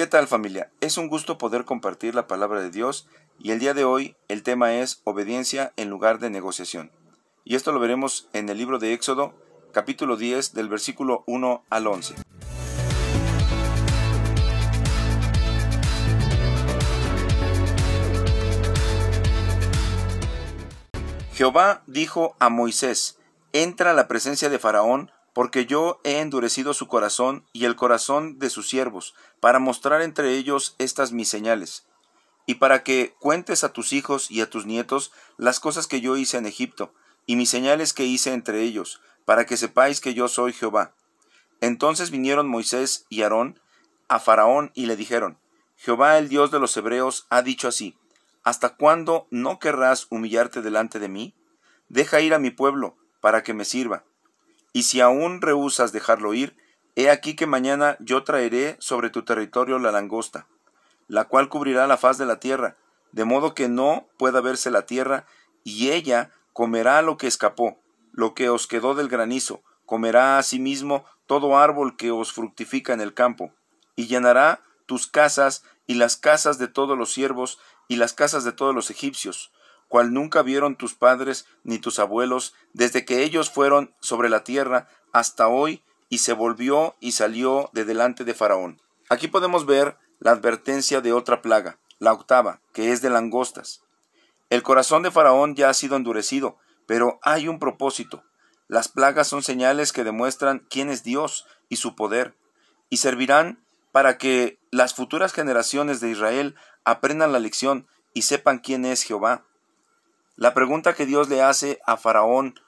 ¿Qué tal familia? Es un gusto poder compartir la palabra de Dios y el día de hoy el tema es obediencia en lugar de negociación. Y esto lo veremos en el libro de Éxodo, capítulo 10, del versículo 1 al 11. Jehová dijo a Moisés, entra a la presencia de Faraón, porque yo he endurecido su corazón y el corazón de sus siervos, para mostrar entre ellos estas mis señales, y para que cuentes a tus hijos y a tus nietos las cosas que yo hice en Egipto, y mis señales que hice entre ellos, para que sepáis que yo soy Jehová. Entonces vinieron Moisés y Aarón a Faraón y le dijeron, Jehová el Dios de los Hebreos ha dicho así, ¿Hasta cuándo no querrás humillarte delante de mí? Deja ir a mi pueblo, para que me sirva. Y si aún rehusas dejarlo ir, he aquí que mañana yo traeré sobre tu territorio la langosta, la cual cubrirá la faz de la tierra, de modo que no pueda verse la tierra, y ella comerá lo que escapó, lo que os quedó del granizo, comerá asimismo todo árbol que os fructifica en el campo, y llenará tus casas y las casas de todos los siervos y las casas de todos los egipcios, cual nunca vieron tus padres ni tus abuelos, desde que ellos fueron sobre la tierra hasta hoy, y se volvió y salió de delante de Faraón. Aquí podemos ver la advertencia de otra plaga, la octava, que es de langostas. El corazón de Faraón ya ha sido endurecido, pero hay un propósito. Las plagas son señales que demuestran quién es Dios y su poder, y servirán para que las futuras generaciones de Israel aprendan la lección y sepan quién es Jehová. La pregunta que Dios le hace a Faraón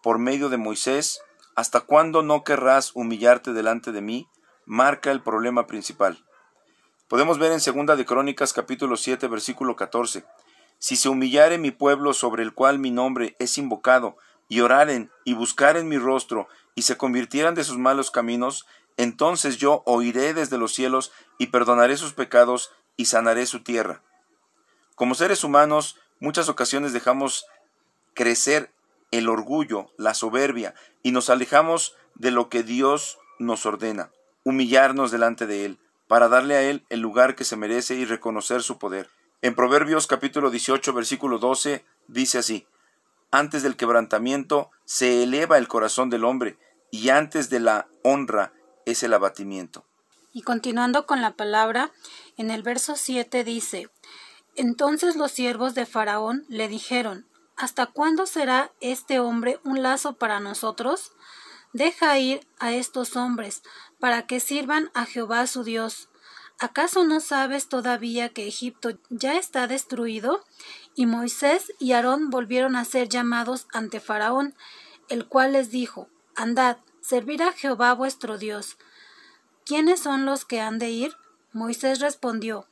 por medio de Moisés, ¿hasta cuándo no querrás humillarte delante de mí? marca el problema principal. Podemos ver en Segunda de Crónicas capítulo 7 versículo 14. Si se humillare mi pueblo sobre el cual mi nombre es invocado, y oraren y buscaren mi rostro, y se convirtieran de sus malos caminos, entonces yo oiré desde los cielos y perdonaré sus pecados y sanaré su tierra. Como seres humanos, Muchas ocasiones dejamos crecer el orgullo, la soberbia, y nos alejamos de lo que Dios nos ordena, humillarnos delante de Él, para darle a Él el lugar que se merece y reconocer su poder. En Proverbios capítulo 18, versículo 12, dice así, Antes del quebrantamiento se eleva el corazón del hombre, y antes de la honra es el abatimiento. Y continuando con la palabra, en el verso 7 dice, entonces los siervos de Faraón le dijeron, ¿Hasta cuándo será este hombre un lazo para nosotros? Deja ir a estos hombres, para que sirvan a Jehová su Dios. ¿Acaso no sabes todavía que Egipto ya está destruido? Y Moisés y Aarón volvieron a ser llamados ante Faraón, el cual les dijo, Andad, servir a Jehová vuestro Dios. ¿Quiénes son los que han de ir? Moisés respondió,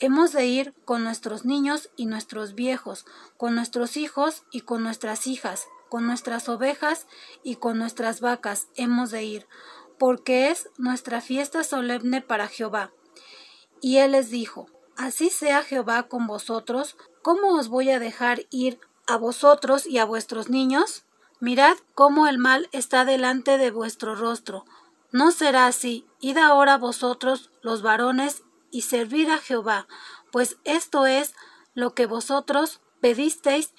Hemos de ir con nuestros niños y nuestros viejos, con nuestros hijos y con nuestras hijas, con nuestras ovejas y con nuestras vacas hemos de ir, porque es nuestra fiesta solemne para Jehová. Y él les dijo, Así sea Jehová con vosotros, ¿cómo os voy a dejar ir a vosotros y a vuestros niños? Mirad cómo el mal está delante de vuestro rostro. No será así. Id ahora vosotros, los varones, y servir a Jehová, pues esto es lo que vosotros pedisteis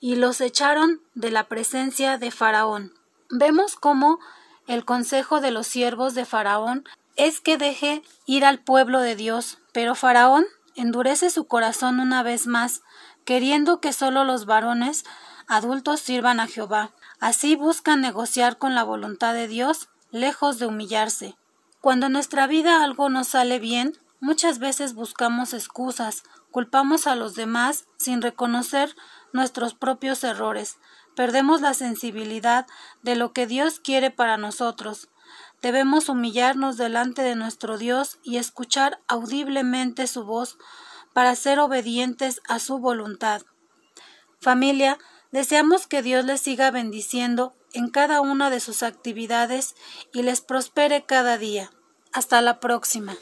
y los echaron de la presencia de Faraón. Vemos cómo el consejo de los siervos de Faraón es que deje ir al pueblo de Dios, pero Faraón endurece su corazón una vez más, queriendo que solo los varones adultos sirvan a Jehová. Así buscan negociar con la voluntad de Dios, lejos de humillarse. Cuando en nuestra vida algo no sale bien, Muchas veces buscamos excusas, culpamos a los demás sin reconocer nuestros propios errores, perdemos la sensibilidad de lo que Dios quiere para nosotros. Debemos humillarnos delante de nuestro Dios y escuchar audiblemente su voz para ser obedientes a su voluntad. Familia, deseamos que Dios les siga bendiciendo en cada una de sus actividades y les prospere cada día. Hasta la próxima.